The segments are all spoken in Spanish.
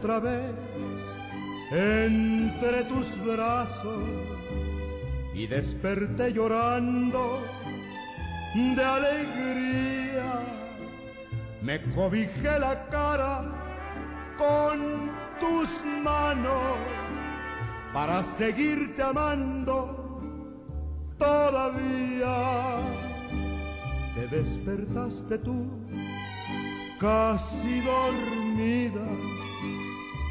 Otra vez entre tus brazos y desperté llorando de alegría. Me cobijé la cara con tus manos para seguirte amando todavía. Te despertaste tú casi dormida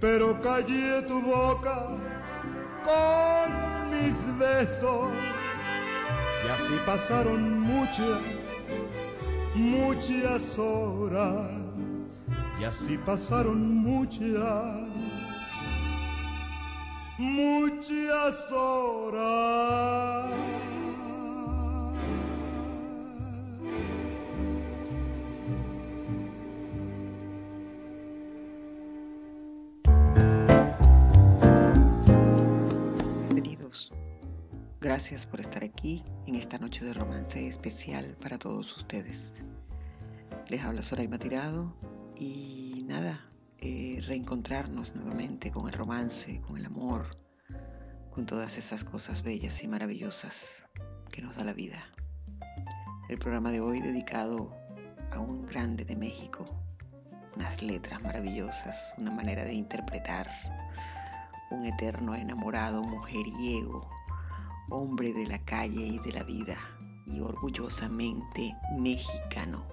pero callé tu boca con mis besos. Y así pasaron muchas, muchas horas. Y así pasaron muchas, muchas horas. Gracias por estar aquí en esta noche de romance especial para todos ustedes. Les habla Soraima Tirado y nada, eh, reencontrarnos nuevamente con el romance, con el amor, con todas esas cosas bellas y maravillosas que nos da la vida. El programa de hoy dedicado a un grande de México, unas letras maravillosas, una manera de interpretar, un eterno enamorado mujeriego hombre de la calle y de la vida y orgullosamente mexicano.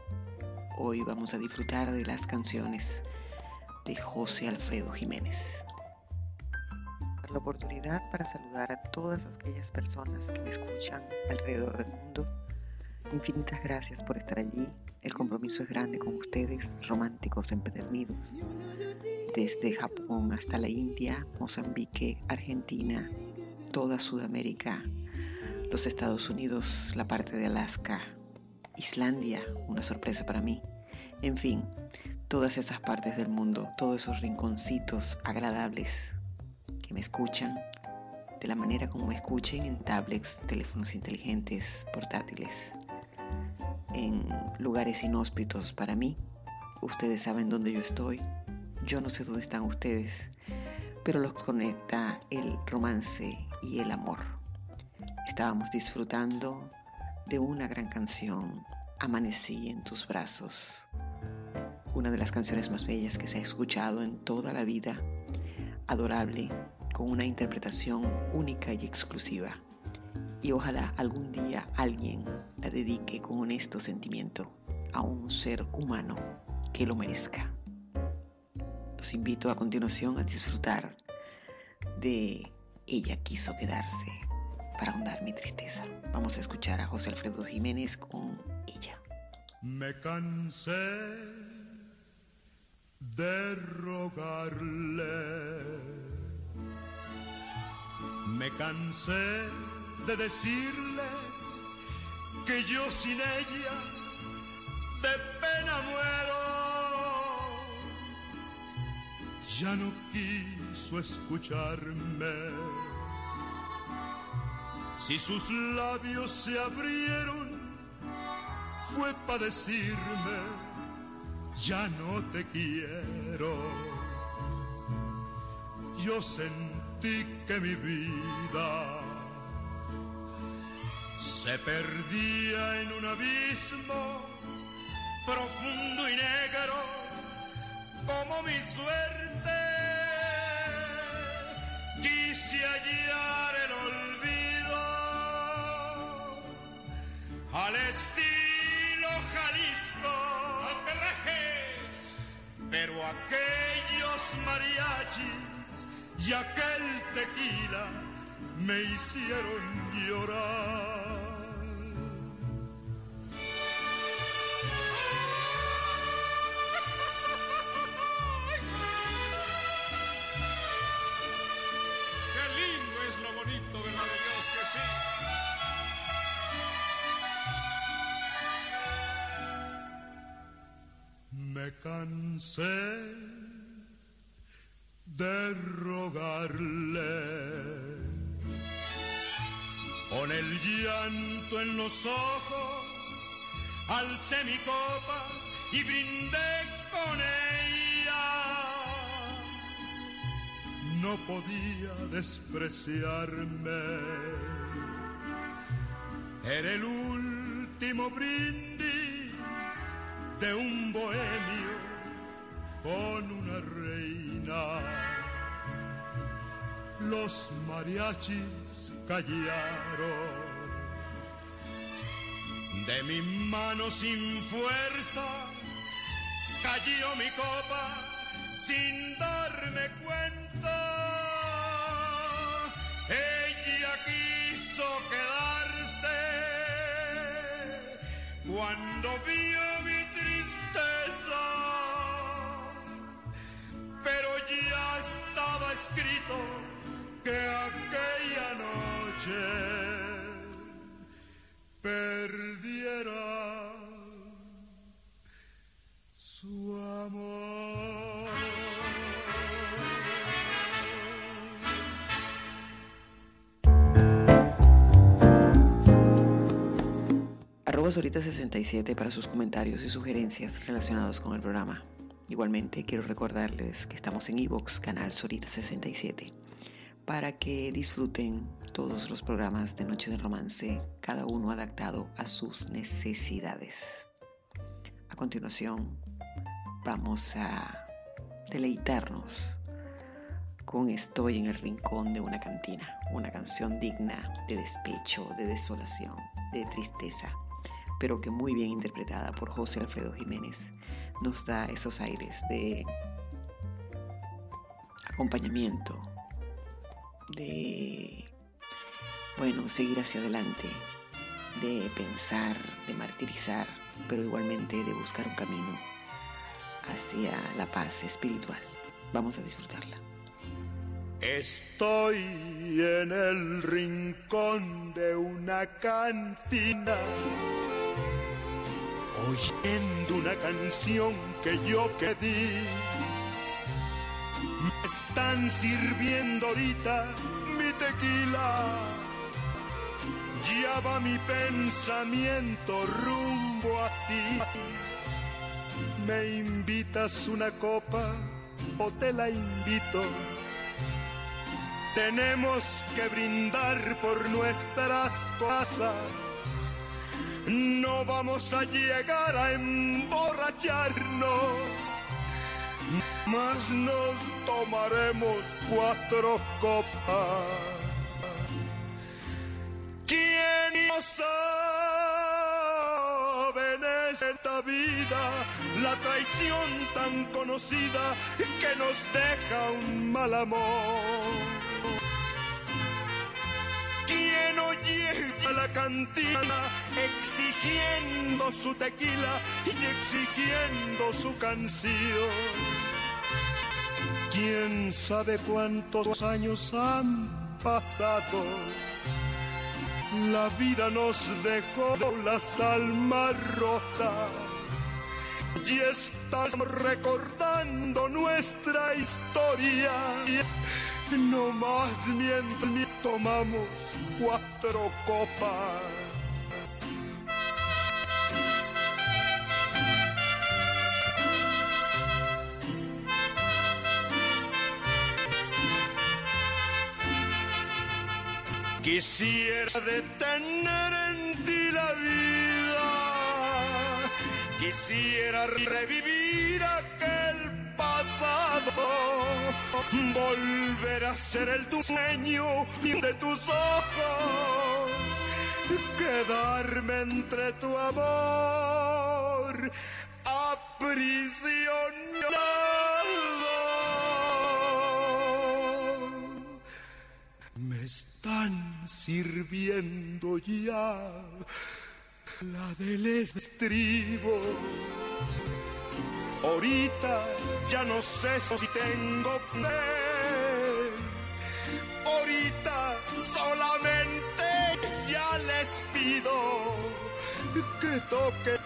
Hoy vamos a disfrutar de las canciones de José Alfredo Jiménez. La oportunidad para saludar a todas aquellas personas que me escuchan alrededor del mundo. Infinitas gracias por estar allí. El compromiso es grande con ustedes, románticos empedernidos. Desde Japón hasta la India, Mozambique, Argentina, toda Sudamérica, los Estados Unidos, la parte de Alaska, Islandia, una sorpresa para mí. En fin, todas esas partes del mundo, todos esos rinconcitos agradables que me escuchan de la manera como me escuchen en tablets, teléfonos inteligentes, portátiles, en lugares inhóspitos para mí. Ustedes saben dónde yo estoy. Yo no sé dónde están ustedes, pero los conecta el romance y el amor. Estábamos disfrutando de una gran canción, Amanecí en tus brazos, una de las canciones más bellas que se ha escuchado en toda la vida, adorable, con una interpretación única y exclusiva. Y ojalá algún día alguien la dedique con honesto sentimiento a un ser humano que lo merezca. Los invito a continuación a disfrutar de ella quiso quedarse para ahondar mi tristeza. Vamos a escuchar a José Alfredo Jiménez con ella. Me cansé de rogarle. Me cansé de decirle que yo sin ella de pena muero. Ya no quiso escucharme. Si sus labios se abrieron, fue para decirme, ya no te quiero. Yo sentí que mi vida se perdía en un abismo profundo y negro como mi suerte. Quise hallar el olvido al estilo Jalisco. ¡No te dejes! Pero aquellos mariachis y aquel tequila me hicieron llorar. Ojos, alcé mi copa y brindé con ella. No podía despreciarme. Era el último brindis de un bohemio con una reina. Los mariachis callaron. De mi mano sin fuerza cayó mi copa sin darme cuenta. Ella quiso quedarse cuando vio mi tristeza, pero ya estaba escrito que aquella noche perdiera su amor. Arroba Sorita67 para sus comentarios y sugerencias relacionados con el programa. Igualmente quiero recordarles que estamos en iVoox, canal Sorita67, para que disfruten todos los programas de Noche de Romance, cada uno adaptado a sus necesidades. A continuación, vamos a deleitarnos con Estoy en el rincón de una cantina, una canción digna de despecho, de desolación, de tristeza, pero que muy bien interpretada por José Alfredo Jiménez nos da esos aires de acompañamiento, de, bueno, seguir hacia adelante, de pensar, de martirizar, pero igualmente de buscar un camino hacia la paz espiritual. Vamos a disfrutarla. Estoy en el rincón de una cantina, oyendo una canción que yo pedí. Me están sirviendo ahorita mi tequila. Ya va mi pensamiento rumbo a ti. ¿Me invitas una copa o te la invito? Tenemos que brindar por nuestras cosas. No vamos a llegar a emborracharnos, más nos tomaremos cuatro copas. ¿Quién no sabe en esta vida la traición tan conocida que nos deja un mal amor? ¿Quién no llega la cantina exigiendo su tequila y exigiendo su canción? ¿Quién sabe cuántos años han pasado? La vida nos dejó las almas rotas y estamos recordando nuestra historia. No más mientras tomamos cuatro copas. Quisiera detener en ti la vida, quisiera revivir aquel pasado, volver a ser el dueño de tus ojos, quedarme entre tu amor, aprisionado. Me están sirviendo ya la del estribo. Ahorita ya no sé si tengo fe. Ahorita solamente ya les pido que toque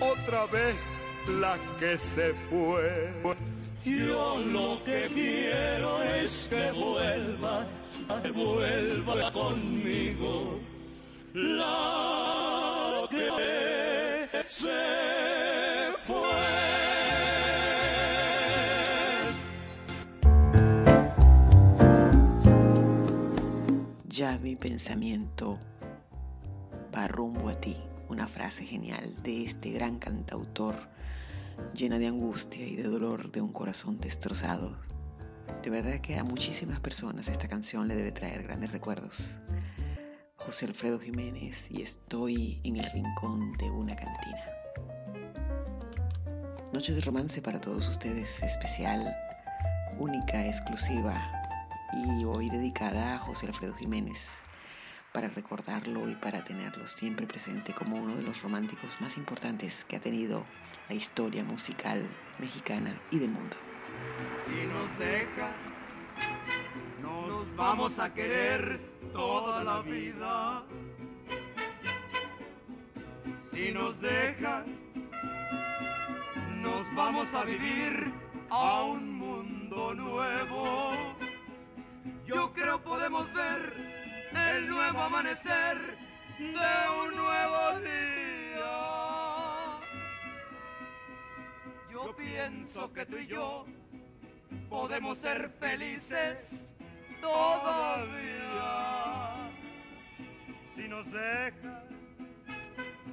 otra vez la que se fue. Yo lo que quiero es que vuelva, que vuelva conmigo la que se fue. Ya mi pensamiento va rumbo a ti. Una frase genial de este gran cantautor llena de angustia y de dolor de un corazón destrozado. De verdad que a muchísimas personas esta canción le debe traer grandes recuerdos. José Alfredo Jiménez y estoy en el rincón de una cantina. Noche de romance para todos ustedes, especial, única, exclusiva y hoy dedicada a José Alfredo Jiménez para recordarlo y para tenerlo siempre presente como uno de los románticos más importantes que ha tenido la historia musical mexicana y del mundo. Si nos deja, nos vamos a querer toda la vida. Si nos deja, nos vamos a vivir a un mundo nuevo. Yo creo podemos ver el nuevo amanecer de un nuevo día. Yo pienso que tú y yo podemos ser felices todavía. Si nos deja,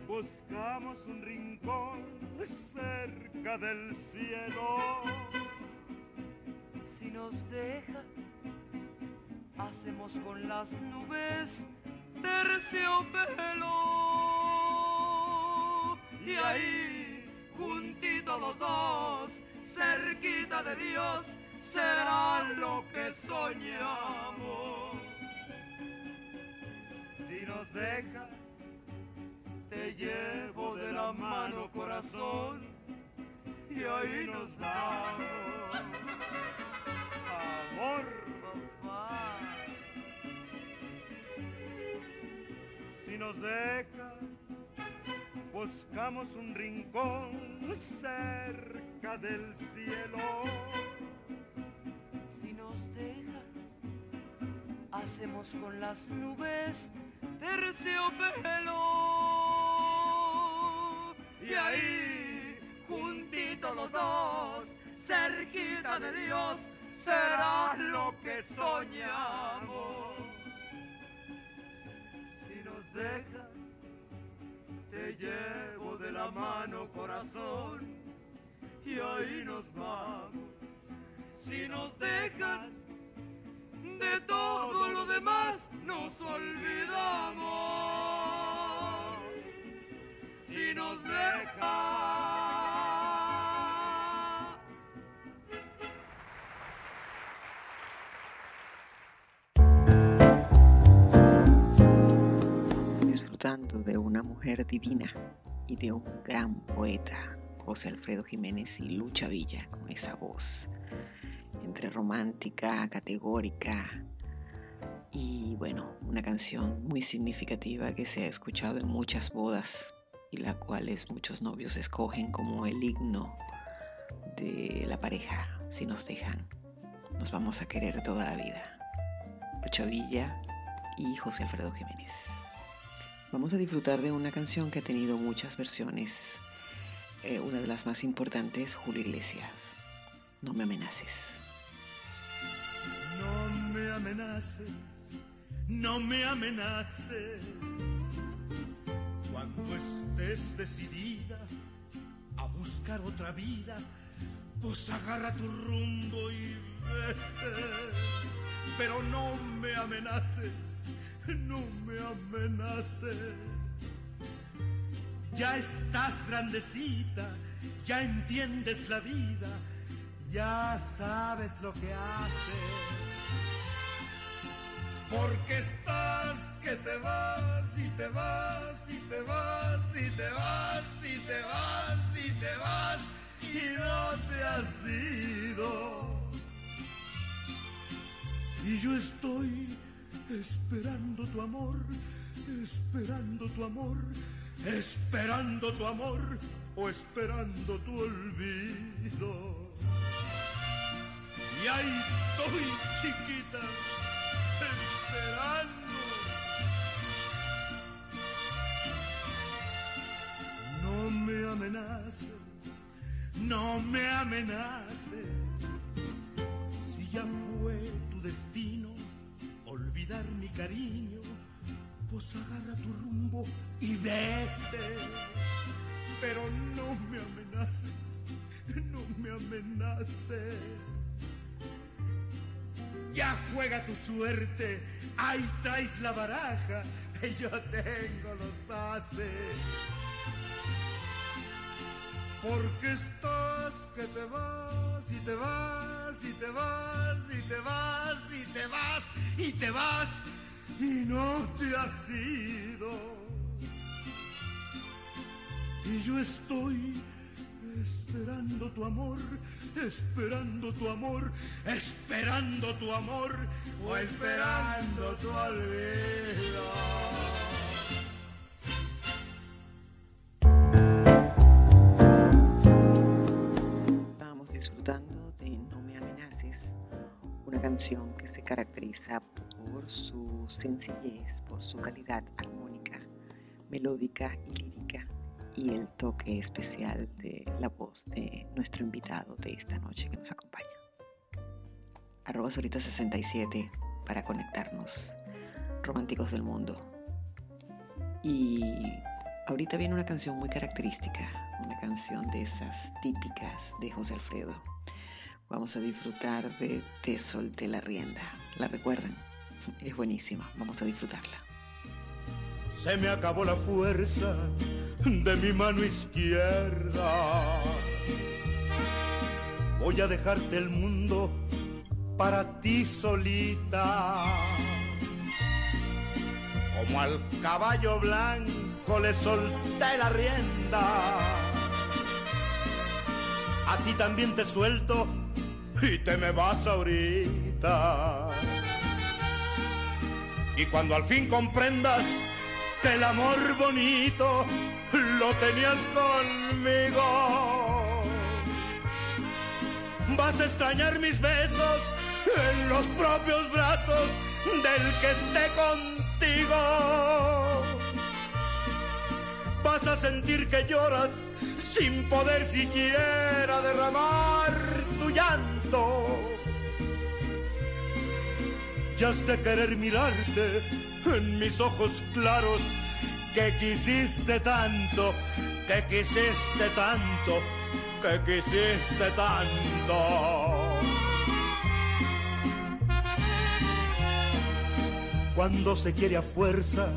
buscamos un rincón cerca del cielo. Si nos deja, hacemos con las nubes terciopelo. Y ahí, juntitos los dos, cerquita de Dios, será lo que soñamos. Si nos deja, te llevo de la mano corazón y ahí nos damos Deja, buscamos un rincón cerca del cielo. Si nos deja, hacemos con las nubes terciopelo. Y ahí, juntitos los dos, cerquita de Dios, será lo que soñamos. Corazón y ahí nos vamos. Si nos dejan, de todo lo demás nos olvidamos. Si nos dejan. disfrutando de una mujer divina y de un gran poeta, José Alfredo Jiménez y Lucha Villa, con esa voz entre romántica, categórica y bueno, una canción muy significativa que se ha escuchado en muchas bodas y la cual muchos novios escogen como el himno de la pareja si nos dejan. Nos vamos a querer toda la vida. Lucha Villa y José Alfredo Jiménez. Vamos a disfrutar de una canción que ha tenido muchas versiones. Eh, una de las más importantes, Julio Iglesias. No me amenaces. No me amenaces, no me amenaces. Cuando estés decidida a buscar otra vida, pues agarra tu rumbo y vete. Pero no me amenaces, no me amenaces. Ya estás grandecita, ya entiendes la vida, ya sabes lo que haces. Porque estás que te vas y te vas y te vas y te vas y te vas y te vas y no te has ido. Y yo estoy esperando tu amor, esperando tu amor, esperando tu amor o esperando tu olvido. Y ahí estoy chiquita, esperando. No me amenaces no me amenaces. Si ya fue tu destino mi cariño, pues agarra tu rumbo y vete. Pero no me amenaces, no me amenaces. Ya juega tu suerte, ahí traes la baraja, yo tengo los haces porque estás que te vas y te vas y te vas y te vas y te vas y te vas y no te has ido. Y yo estoy esperando tu amor, esperando tu amor, esperando tu amor o esperando tu olvido. Canción que se caracteriza por su sencillez, por su calidad armónica, melódica y lírica y el toque especial de la voz de nuestro invitado de esta noche que nos acompaña. Arroba Solita 67 para conectarnos, románticos del mundo. Y ahorita viene una canción muy característica, una canción de esas típicas de José Alfredo Vamos a disfrutar de Te solté la rienda. ¿La recuerdan? Es buenísima. Vamos a disfrutarla. Se me acabó la fuerza de mi mano izquierda. Voy a dejarte el mundo para ti solita. Como al caballo blanco le solté la rienda. A ti también te suelto y te me vas ahorita. Y cuando al fin comprendas que el amor bonito lo tenías conmigo, vas a extrañar mis besos en los propios brazos del que esté contigo. Vas a sentir que lloras sin poder siquiera derramar tu llanto ya has de querer mirarte en mis ojos claros que quisiste tanto, que quisiste tanto, que quisiste tanto. Cuando se quiere a fuerza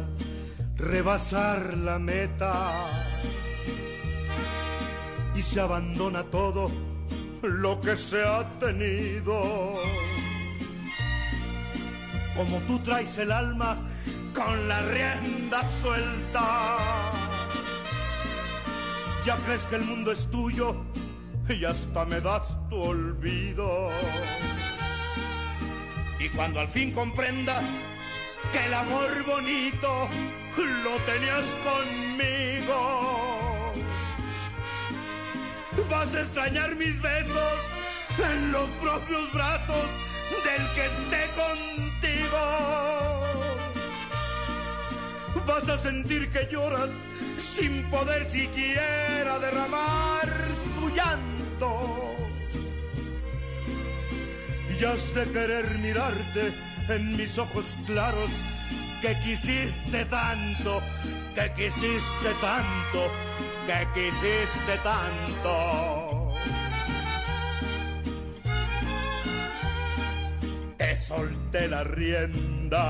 rebasar la meta y se abandona todo lo que se ha tenido. Como tú traes el alma con la rienda suelta. Ya crees que el mundo es tuyo y hasta me das tu olvido. Y cuando al fin comprendas que el amor bonito lo tenías conmigo Vas a extrañar mis besos en los propios brazos del que esté contigo. Vas a sentir que lloras sin poder siquiera derramar tu llanto. Y has de querer mirarte en mis ojos claros que quisiste tanto, que quisiste tanto, que quisiste tanto. Te solté la rienda.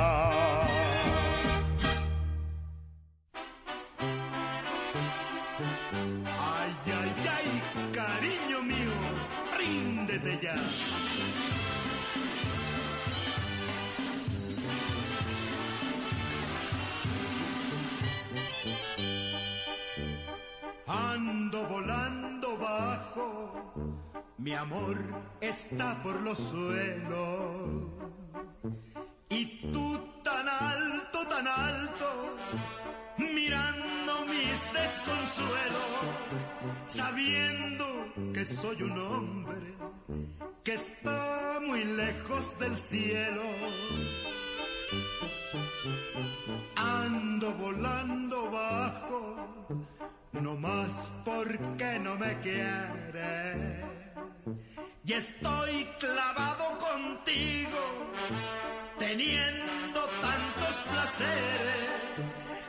Mi amor está por los suelos. Y tú tan alto, tan alto, mirando mis desconsuelos, sabiendo que soy un hombre que está muy lejos del cielo. Ando volando bajo no más porque no me quiere. Y estoy clavado contigo, teniendo tantos placeres.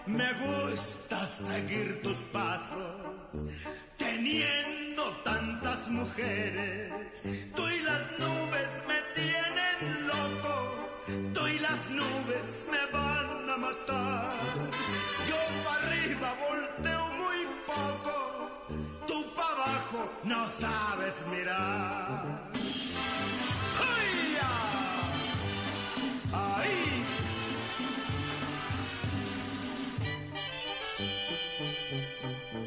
Me gusta seguir tus pasos, teniendo tantas mujeres. Tú y las nubes me tienen loco, tú y las nubes me van a matar. Yo para arriba volteo no sabes mirar. ¡Ahí!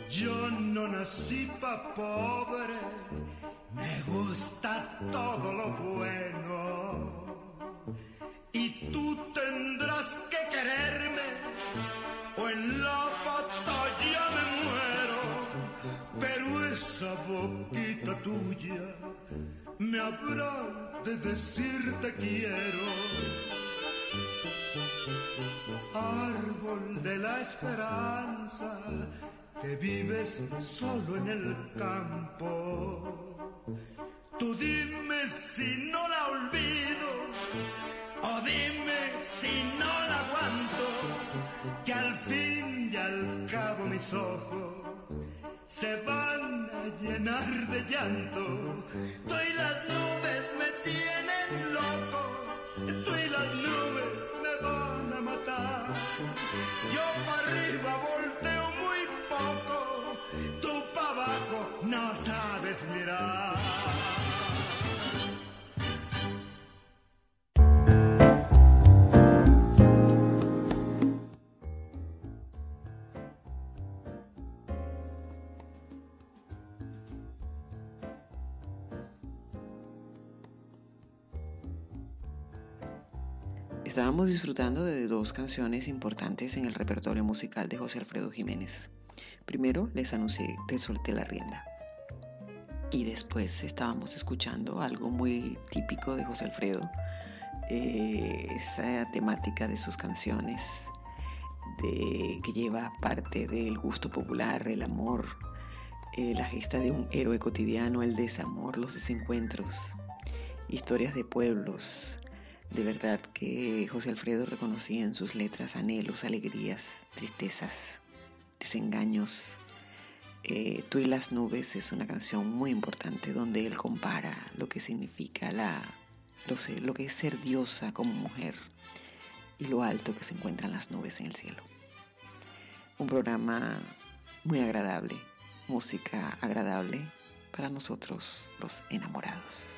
Yo no nací pa' pobre, me gusta todo lo bueno. Y tú me habrá de decir te quiero. Árbol de la esperanza que vives solo en el campo. Tú dime si no la olvido o dime si no la aguanto, que al fin y al cabo mis ojos se van a llenar de llanto. Tú y las nubes me tienen loco, tú y las nubes me van a matar. Yo para arriba volteo muy poco, tú para abajo no sabes mirar. Estábamos disfrutando de dos canciones importantes en el repertorio musical de José Alfredo Jiménez. Primero les anuncié Te solté la rienda. Y después estábamos escuchando algo muy típico de José Alfredo, eh, esa temática de sus canciones, de, que lleva parte del gusto popular, el amor, eh, la gesta de un héroe cotidiano, el desamor, los desencuentros, historias de pueblos, de verdad que José Alfredo reconocía en sus letras anhelos, alegrías, tristezas, desengaños. Eh, Tú y las nubes es una canción muy importante donde él compara lo que significa la, lo, sé, lo que es ser diosa como mujer y lo alto que se encuentran las nubes en el cielo. Un programa muy agradable, música agradable para nosotros los enamorados.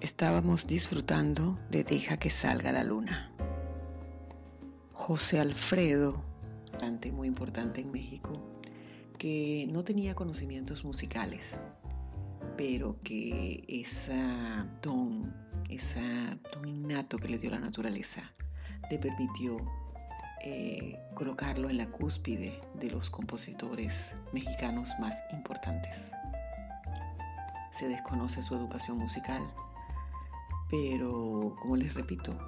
Estábamos disfrutando de Deja que salga la luna. José Alfredo, cantante muy importante en México, que no tenía conocimientos musicales, pero que esa don, ese don innato que le dio la naturaleza, le permitió eh, colocarlo en la cúspide de los compositores mexicanos más importantes. Se desconoce su educación musical, pero como les repito,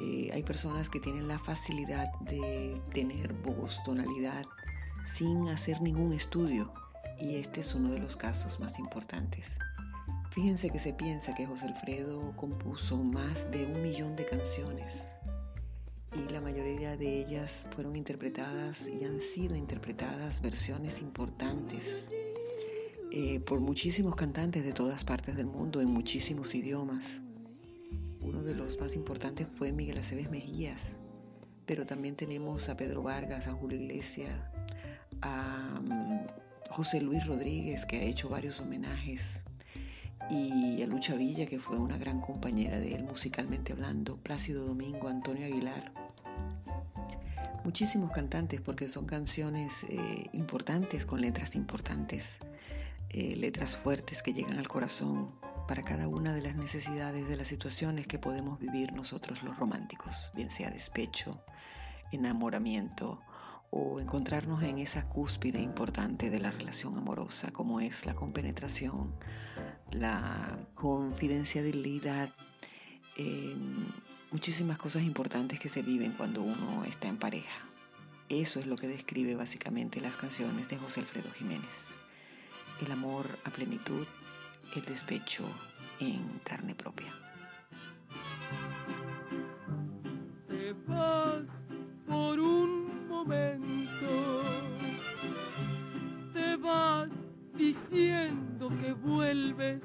eh, hay personas que tienen la facilidad de tener voz, tonalidad, sin hacer ningún estudio y este es uno de los casos más importantes. Fíjense que se piensa que José Alfredo compuso más de un millón de canciones y la mayoría de ellas fueron interpretadas y han sido interpretadas versiones importantes eh, por muchísimos cantantes de todas partes del mundo en muchísimos idiomas. Uno de los más importantes fue Miguel Aceves Mejías, pero también tenemos a Pedro Vargas, a Julio Iglesias, a mm, José Luis Rodríguez, que ha hecho varios homenajes, y a Lucha Villa, que fue una gran compañera de él musicalmente hablando, Plácido Domingo, Antonio Aguilar. Muchísimos cantantes porque son canciones eh, importantes con letras importantes, eh, letras fuertes que llegan al corazón para cada una de las necesidades de las situaciones que podemos vivir nosotros los románticos, bien sea despecho, enamoramiento o encontrarnos en esa cúspide importante de la relación amorosa, como es la compenetración, la confidencialidad, eh, muchísimas cosas importantes que se viven cuando uno está en pareja. Eso es lo que describe básicamente las canciones de José Alfredo Jiménez. El amor a plenitud, el despecho en carne propia. Te vas diciendo que vuelves,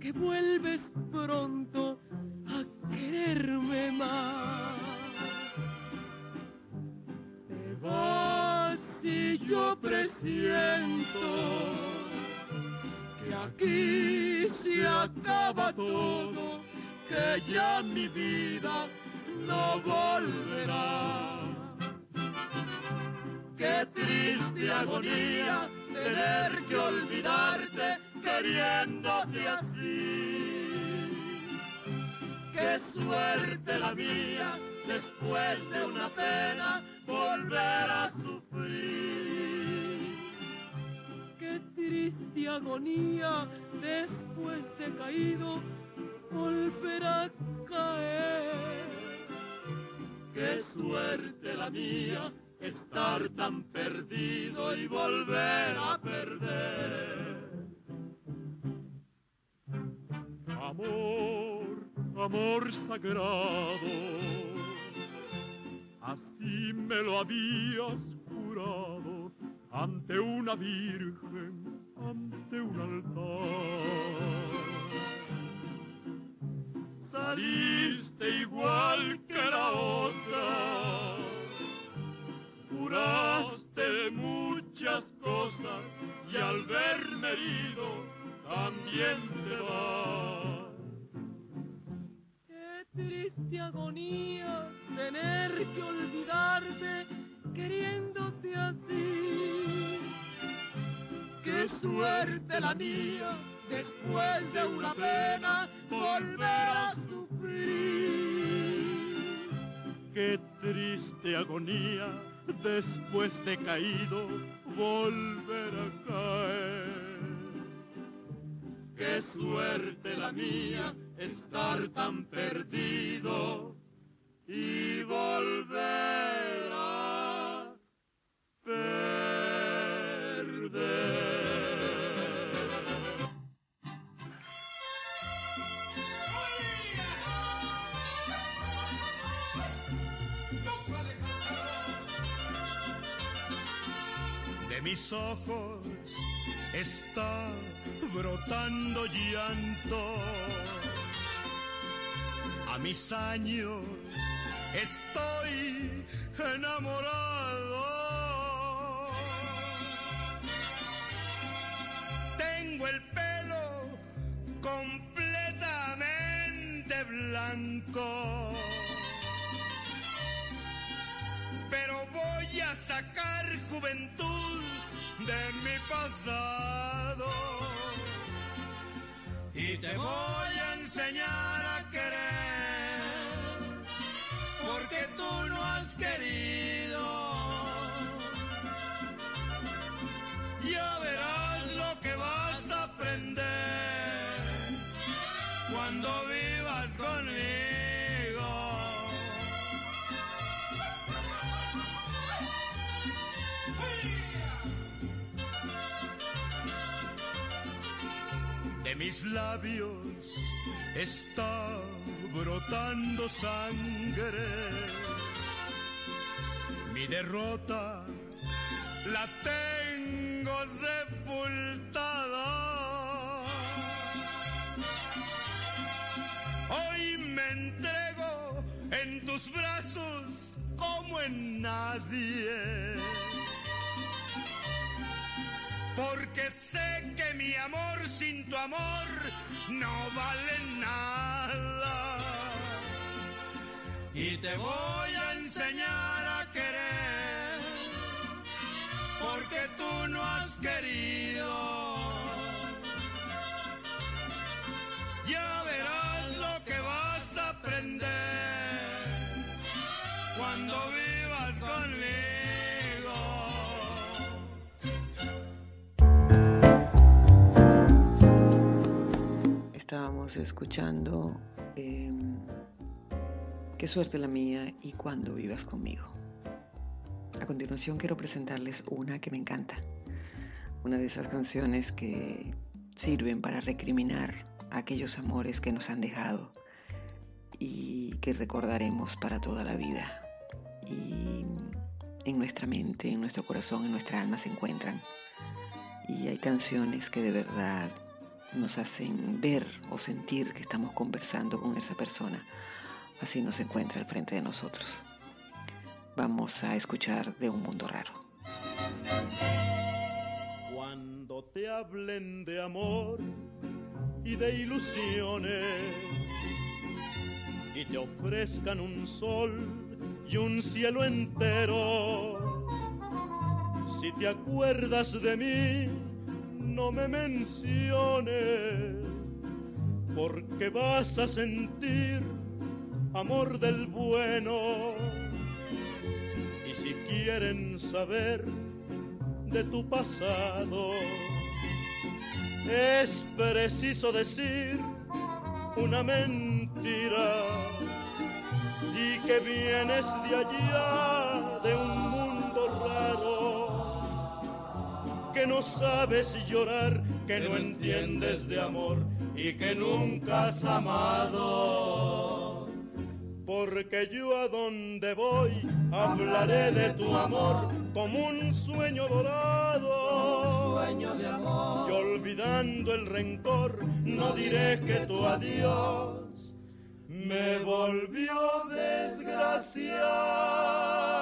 que vuelves pronto a quererme más. Te vas y yo presiento que aquí se acaba todo, que ya mi vida no volverá qué triste agonía tener que olvidarte queriéndote así. Qué suerte la mía, después de una pena, volver a sufrir. Qué triste agonía, después de caído, volver a caer. Qué suerte la mía, estar tan perdido y volver a perder. Amor, amor sagrado, así me lo habías jurado ante una virgen, ante un altar. Saliste igual que la otra muchas cosas y al verme herido también te vas. Qué triste agonía tener que olvidarte queriéndote así. Qué suerte la mía después de una pena volver a sufrir. Qué triste agonía después de caído volver a caer. Qué suerte la mía estar tan perdido y volver a perder. Mis ojos está brotando llanto. A mis años estoy enamorado. Tengo el pelo completamente blanco. Pero voy a sacar juventud de mi pasado. Y te voy a enseñar a querer, labios está brotando sangre. Mi derrota la tengo sepultada. Hoy me entrego en tus brazos como en nadie. Porque sé que mi amor sin tu amor no vale nada. Y te voy a enseñar a querer. Porque tú no has querido. Estábamos escuchando eh, Qué suerte la mía y cuando vivas conmigo. A continuación quiero presentarles una que me encanta. Una de esas canciones que sirven para recriminar aquellos amores que nos han dejado y que recordaremos para toda la vida. Y en nuestra mente, en nuestro corazón, en nuestra alma se encuentran. Y hay canciones que de verdad nos hacen ver o sentir que estamos conversando con esa persona. Así nos encuentra al frente de nosotros. Vamos a escuchar de un mundo raro. Cuando te hablen de amor y de ilusiones y te ofrezcan un sol y un cielo entero, si te acuerdas de mí, no me menciones, porque vas a sentir amor del bueno. Y si quieren saber de tu pasado, es preciso decir una mentira y que vienes de allá, de un que no sabes llorar, que no entiendes de amor y que nunca has amado. Porque yo a donde voy hablaré de tu amor como un sueño dorado. sueño de amor. Y olvidando el rencor, no diré que tu adiós me volvió desgraciado.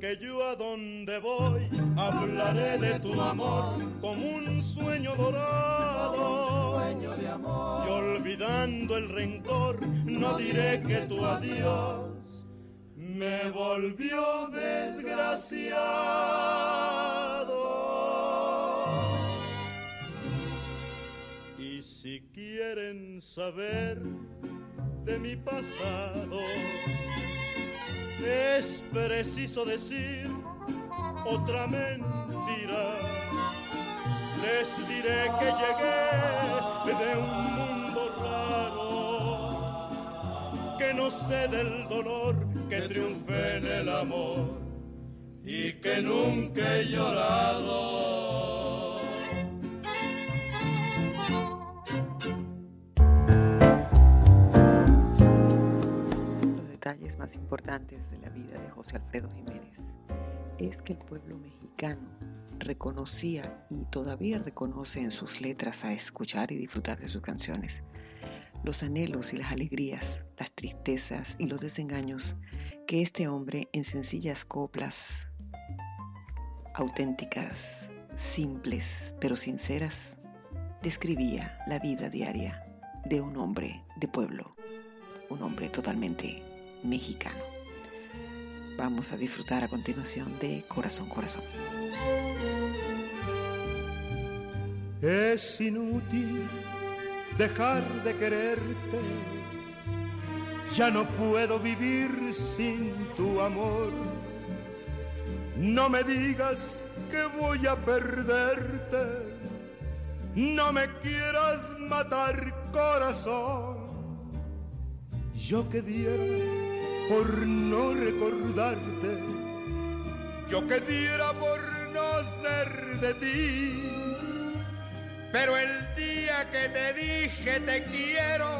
Porque yo a donde voy hablaré de tu amor como un sueño dorado. Sueño de amor. Y olvidando el rencor, no diré que tu adiós me volvió desgraciado. Y si quieren saber de mi pasado, es preciso decir otra mentira. Les diré que llegué de un mundo raro, que no sé del dolor, que triunfé en el amor y que nunca he llorado. Importantes de la vida de José Alfredo Jiménez es que el pueblo mexicano reconocía y todavía reconoce en sus letras a escuchar y disfrutar de sus canciones. Los anhelos y las alegrías, las tristezas y los desengaños que este hombre en sencillas coplas auténticas, simples pero sinceras, describía la vida diaria de un hombre de pueblo, un hombre totalmente mexicano. Vamos a disfrutar a continuación de Corazón, Corazón. Es inútil dejar de quererte, ya no puedo vivir sin tu amor. No me digas que voy a perderte, no me quieras matar corazón. Yo que diera por no recordarte, yo que por no ser de ti. Pero el día que te dije te quiero,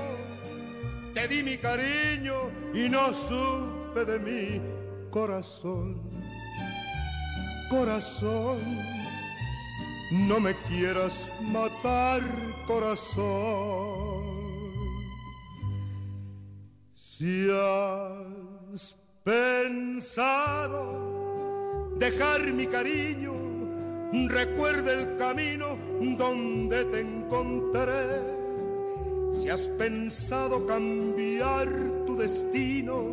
te di mi cariño y no supe de mi corazón. Corazón, no me quieras matar, corazón. Si has pensado dejar mi cariño, recuerda el camino donde te encontré. Si has pensado cambiar tu destino,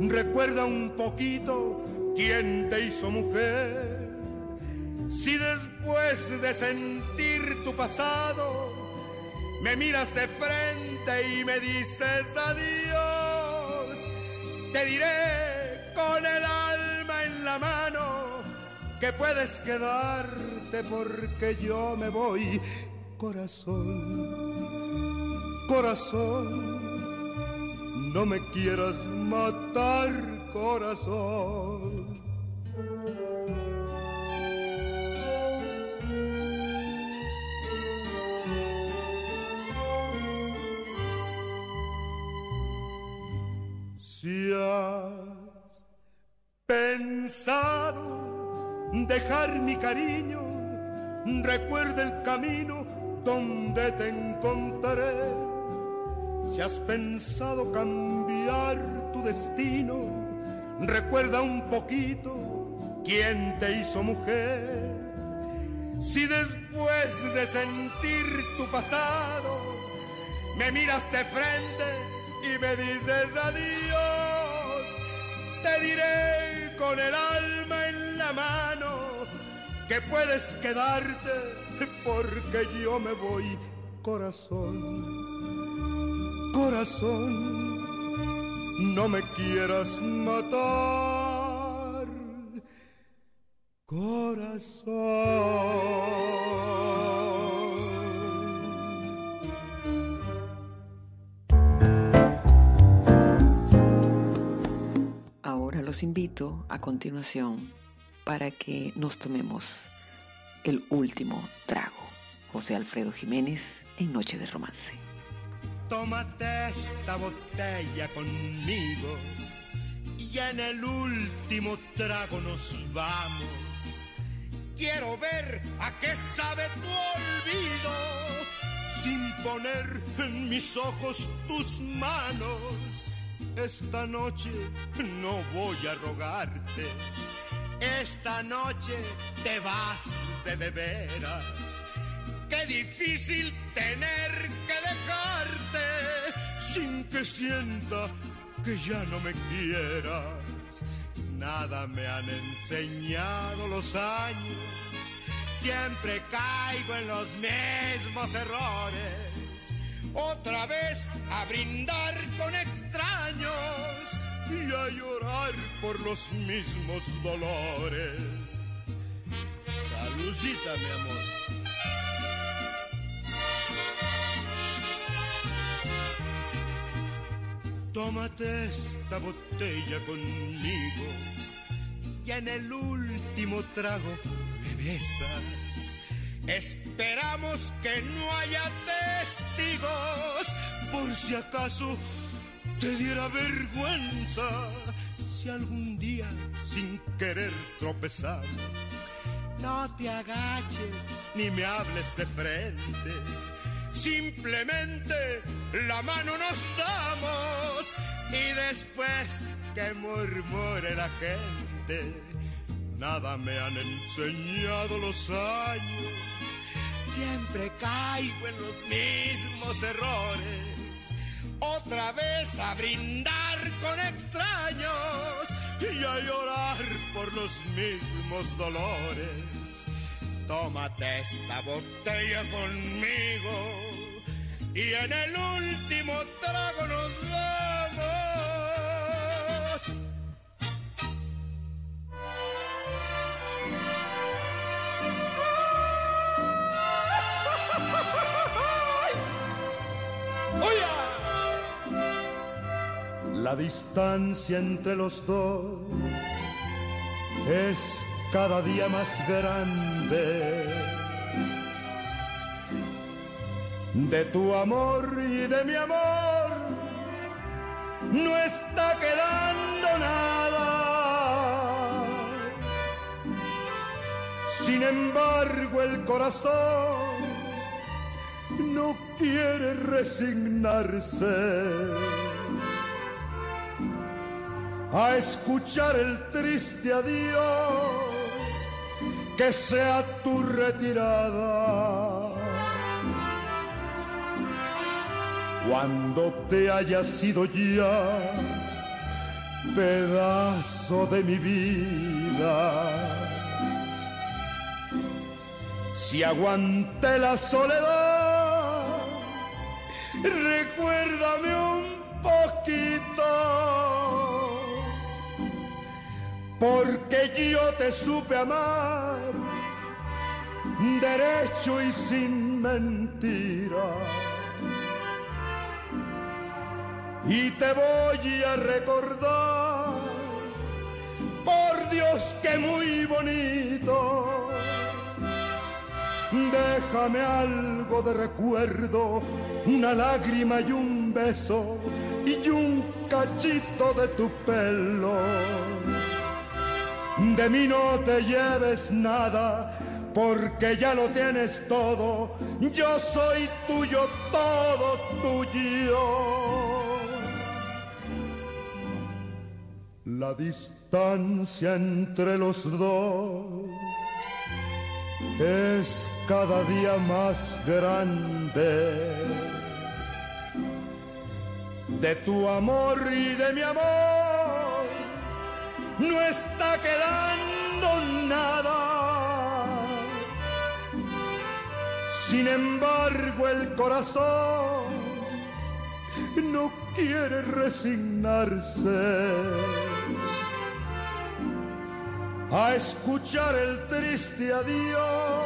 recuerda un poquito quién te hizo mujer. Si después de sentir tu pasado, me miras de frente y me dices adiós, te diré con el alma en la mano que puedes quedarte porque yo me voy, corazón, corazón, no me quieras matar, corazón. Si has pensado dejar mi cariño, recuerda el camino donde te encontraré. Si has pensado cambiar tu destino, recuerda un poquito quién te hizo mujer. Si después de sentir tu pasado, me miras de frente, y me dices adiós, te diré con el alma en la mano que puedes quedarte porque yo me voy, corazón, corazón, no me quieras matar, corazón. Los invito a continuación para que nos tomemos el último trago. José Alfredo Jiménez en Noche de Romance. Tómate esta botella conmigo y en el último trago nos vamos. Quiero ver a qué sabe tu olvido sin poner en mis ojos tus manos esta noche no voy a rogarte. Esta noche te vas de de veras. Qué difícil tener que dejarte sin que sienta que ya no me quieras. Nada me han enseñado los años. Siempre caigo en los mismos errores otra vez a brindar con extraños y a llorar por los mismos dolores. Salucita, mi amor. Tómate esta botella conmigo y en el último trago me besas Esperamos que no haya testigos por si acaso te diera vergüenza si algún día sin querer tropezamos. No te agaches ni me hables de frente. Simplemente la mano nos damos y después que murmure la gente. Nada me han enseñado los años siempre caigo en los mismos errores. Otra vez a brindar con extraños y a llorar por los mismos dolores. Tómate esta botella conmigo y en el último trago nos vamos. La distancia entre los dos es cada día más grande. De tu amor y de mi amor no está quedando nada. Sin embargo, el corazón no quiere resignarse a escuchar el triste adiós que sea tu retirada. Cuando te haya sido ya pedazo de mi vida, si aguanté la soledad, recuérdame porque yo te supe amar derecho y sin mentira. Y te voy a recordar, por Dios que muy bonito. Déjame algo de recuerdo, una lágrima y un beso y un cachito de tu pelo de mí no te lleves nada, porque ya lo tienes todo, yo soy tuyo, todo tuyo. La distancia entre los dos es cada día más grande. De tu amor y de mi amor no está quedando nada. Sin embargo, el corazón no quiere resignarse a escuchar el triste adiós.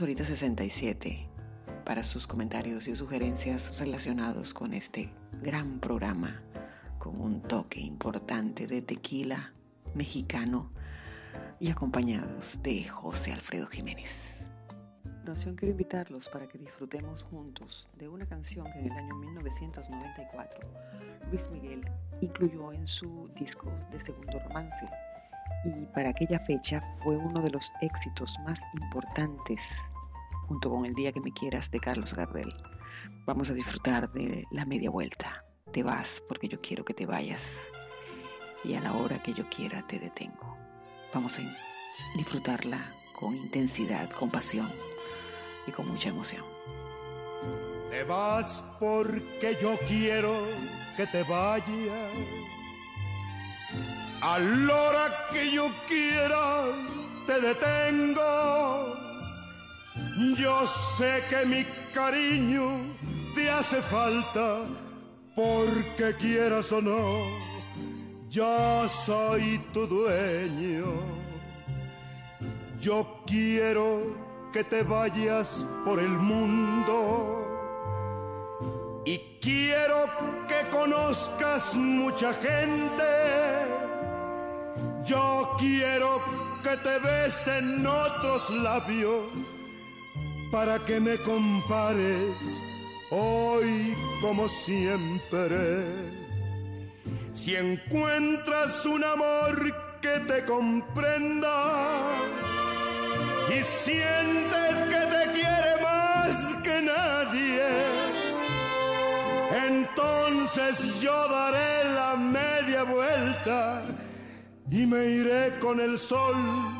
Solita 67 para sus comentarios y sugerencias relacionados con este gran programa con un toque importante de tequila mexicano y acompañados de José Alfredo Jiménez. A quiero invitarlos para que disfrutemos juntos de una canción que en el año 1994 Luis Miguel incluyó en su disco de segundo romance y para aquella fecha fue uno de los éxitos más importantes junto con El día que me quieras de Carlos Gardel. Vamos a disfrutar de la media vuelta. Te vas porque yo quiero que te vayas y a la hora que yo quiera te detengo. Vamos a disfrutarla con intensidad, con pasión y con mucha emoción. Te vas porque yo quiero que te vayas. A la hora que yo quiera te detengo. Yo sé que mi cariño te hace falta porque quieras o no yo soy tu dueño. Yo quiero que te vayas por el mundo y quiero que conozcas mucha gente. Yo quiero que te besen otros labios para que me compares hoy como siempre. Si encuentras un amor que te comprenda y sientes que te quiere más que nadie, entonces yo daré la media vuelta y me iré con el sol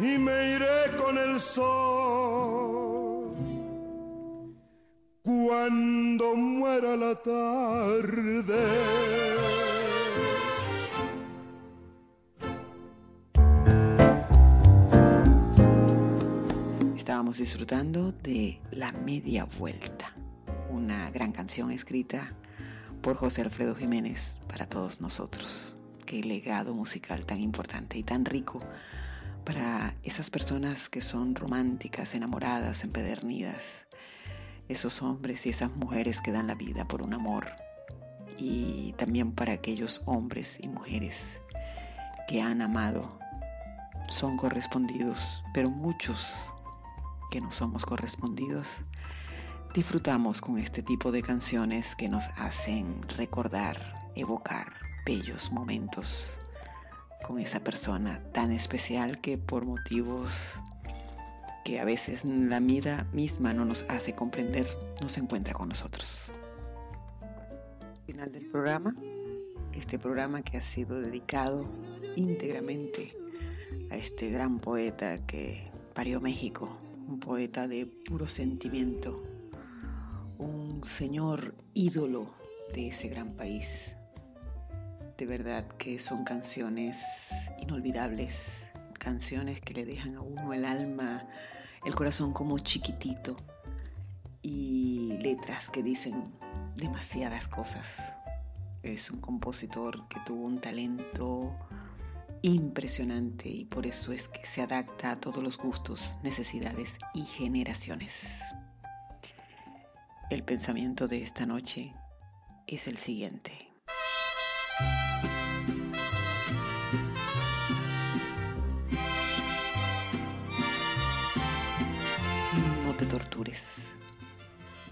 y me iré con el sol cuando muera la tarde. Estábamos disfrutando de La Media Vuelta, una gran canción escrita por José Alfredo Jiménez para todos nosotros. Qué legado musical tan importante y tan rico para esas personas que son románticas, enamoradas, empedernidas, esos hombres y esas mujeres que dan la vida por un amor y también para aquellos hombres y mujeres que han amado, son correspondidos, pero muchos que no somos correspondidos, disfrutamos con este tipo de canciones que nos hacen recordar, evocar bellos momentos con esa persona tan especial que por motivos que a veces la vida misma no nos hace comprender, no se encuentra con nosotros. Final del programa, este programa que ha sido dedicado íntegramente a este gran poeta que parió México, un poeta de puro sentimiento, un señor ídolo de ese gran país. De verdad que son canciones inolvidables, canciones que le dejan a uno el alma, el corazón como chiquitito y letras que dicen demasiadas cosas. Es un compositor que tuvo un talento impresionante y por eso es que se adapta a todos los gustos, necesidades y generaciones. El pensamiento de esta noche es el siguiente.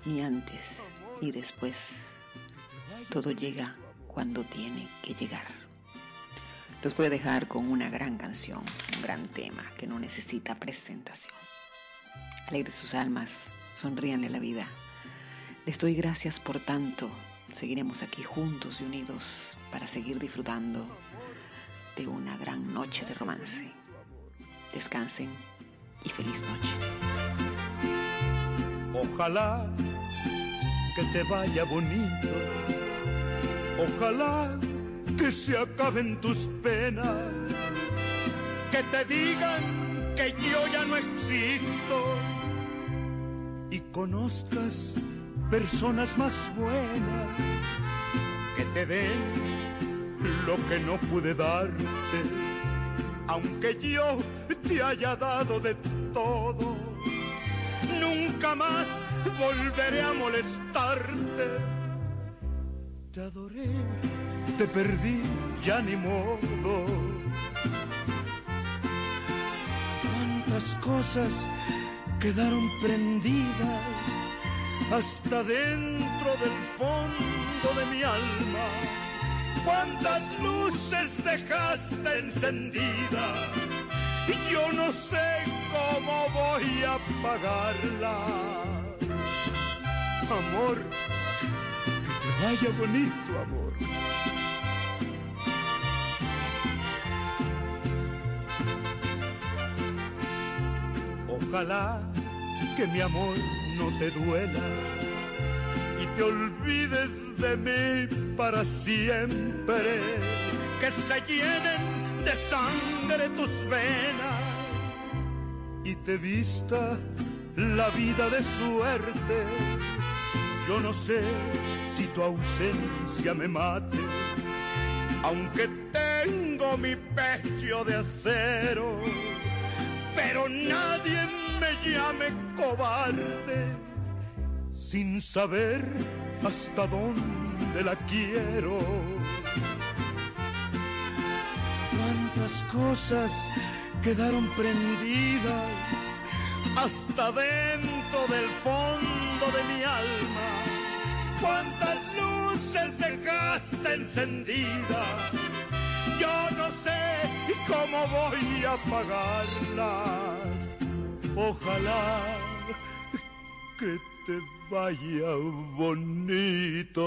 Ni antes ni después. Todo llega cuando tiene que llegar. Los voy a dejar con una gran canción, un gran tema que no necesita presentación. Alegre sus almas, sonríanle la vida. Les doy gracias por tanto. Seguiremos aquí juntos y unidos para seguir disfrutando de una gran noche de romance. Descansen y feliz noche. Ojalá que te vaya bonito. Ojalá que se acaben tus penas. Que te digan que yo ya no existo. Y conozcas personas más buenas que te den lo que no pude darte. Aunque yo te haya dado de todo, nunca más volveré a molestarte. Te adoré, te perdí, ya ni modo. Cuántas cosas quedaron prendidas hasta dentro del fondo de mi alma. Cuántas luces dejaste encendidas yo no sé cómo voy a apagarlas. Amor, que te vaya bonito, amor. Ojalá que mi amor no te duela y te olvides de mí para siempre. Que se llenen de sangre tus venas y te vista la vida de suerte. Yo no sé si tu ausencia me mate, aunque tengo mi pecho de acero, pero nadie me llame cobarde sin saber hasta dónde la quiero. Cosas quedaron prendidas hasta dentro del fondo de mi alma. Cuántas luces dejaste encendidas. Yo no sé cómo voy a apagarlas. Ojalá que te vaya bonito.